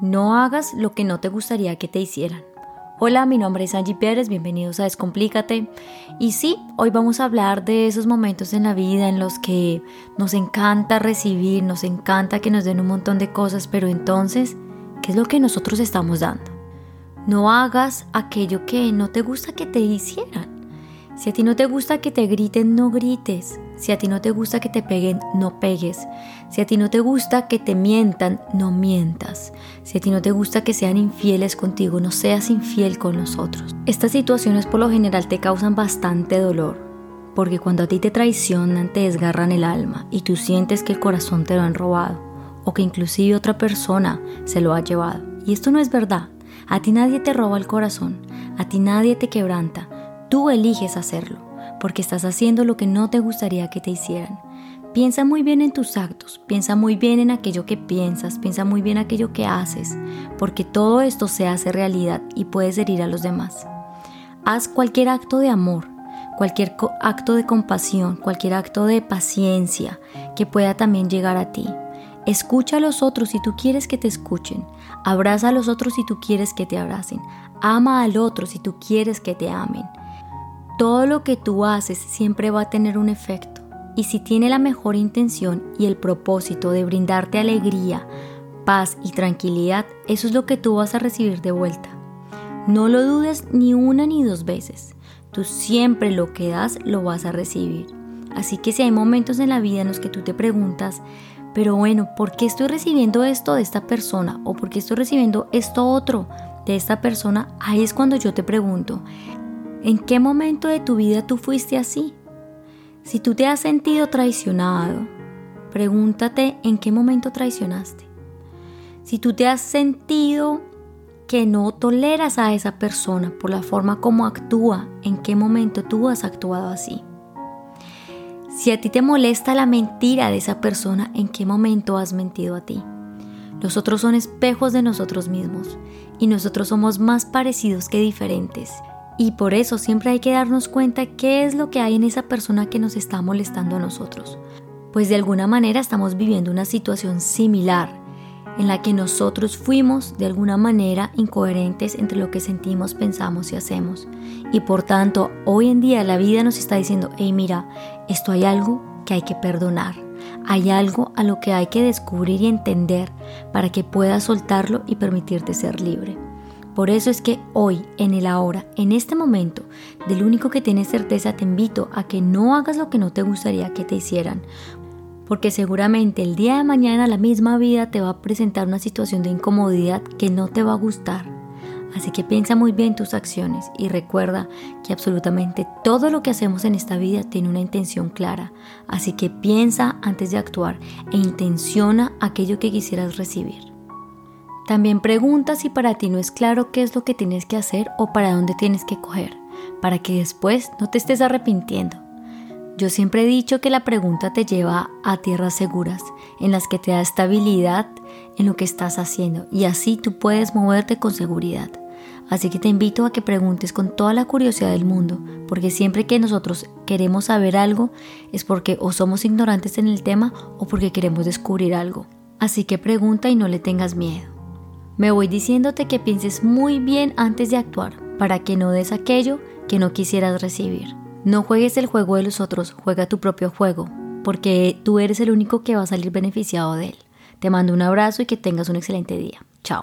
No hagas lo que no te gustaría que te hicieran. Hola, mi nombre es Angie Pérez, bienvenidos a Descomplícate. Y sí, hoy vamos a hablar de esos momentos en la vida en los que nos encanta recibir, nos encanta que nos den un montón de cosas, pero entonces, ¿qué es lo que nosotros estamos dando? No hagas aquello que no te gusta que te hicieran. Si a ti no te gusta que te griten, no grites. Si a ti no te gusta que te peguen, no pegues. Si a ti no te gusta que te mientan, no mientas. Si a ti no te gusta que sean infieles contigo, no seas infiel con nosotros. Estas situaciones por lo general te causan bastante dolor, porque cuando a ti te traicionan, te desgarran el alma y tú sientes que el corazón te lo han robado o que inclusive otra persona se lo ha llevado. Y esto no es verdad. A ti nadie te roba el corazón, a ti nadie te quebranta, Tú eliges hacerlo, porque estás haciendo lo que no te gustaría que te hicieran. Piensa muy bien en tus actos, piensa muy bien en aquello que piensas, piensa muy bien aquello que haces, porque todo esto se hace realidad y puedes herir a los demás. Haz cualquier acto de amor, cualquier acto de compasión, cualquier acto de paciencia que pueda también llegar a ti. Escucha a los otros si tú quieres que te escuchen. Abraza a los otros si tú quieres que te abracen. Ama al otro si tú quieres que te amen. Todo lo que tú haces siempre va a tener un efecto y si tiene la mejor intención y el propósito de brindarte alegría, paz y tranquilidad, eso es lo que tú vas a recibir de vuelta. No lo dudes ni una ni dos veces. Tú siempre lo que das lo vas a recibir. Así que si hay momentos en la vida en los que tú te preguntas, pero bueno, ¿por qué estoy recibiendo esto de esta persona? ¿O por qué estoy recibiendo esto otro de esta persona? Ahí es cuando yo te pregunto, ¿En qué momento de tu vida tú fuiste así? Si tú te has sentido traicionado, pregúntate en qué momento traicionaste. Si tú te has sentido que no toleras a esa persona por la forma como actúa, en qué momento tú has actuado así. Si a ti te molesta la mentira de esa persona, ¿en qué momento has mentido a ti? Los otros son espejos de nosotros mismos y nosotros somos más parecidos que diferentes. Y por eso siempre hay que darnos cuenta qué es lo que hay en esa persona que nos está molestando a nosotros. Pues de alguna manera estamos viviendo una situación similar en la que nosotros fuimos de alguna manera incoherentes entre lo que sentimos, pensamos y hacemos. Y por tanto, hoy en día la vida nos está diciendo, hey mira, esto hay algo que hay que perdonar. Hay algo a lo que hay que descubrir y entender para que puedas soltarlo y permitirte ser libre. Por eso es que hoy, en el ahora, en este momento, del único que tienes certeza, te invito a que no hagas lo que no te gustaría que te hicieran. Porque seguramente el día de mañana la misma vida te va a presentar una situación de incomodidad que no te va a gustar. Así que piensa muy bien tus acciones y recuerda que absolutamente todo lo que hacemos en esta vida tiene una intención clara. Así que piensa antes de actuar e intenciona aquello que quisieras recibir. También pregunta si para ti no es claro qué es lo que tienes que hacer o para dónde tienes que coger, para que después no te estés arrepintiendo. Yo siempre he dicho que la pregunta te lleva a tierras seguras, en las que te da estabilidad en lo que estás haciendo y así tú puedes moverte con seguridad. Así que te invito a que preguntes con toda la curiosidad del mundo, porque siempre que nosotros queremos saber algo es porque o somos ignorantes en el tema o porque queremos descubrir algo. Así que pregunta y no le tengas miedo. Me voy diciéndote que pienses muy bien antes de actuar, para que no des aquello que no quisieras recibir. No juegues el juego de los otros, juega tu propio juego, porque tú eres el único que va a salir beneficiado de él. Te mando un abrazo y que tengas un excelente día. Chao.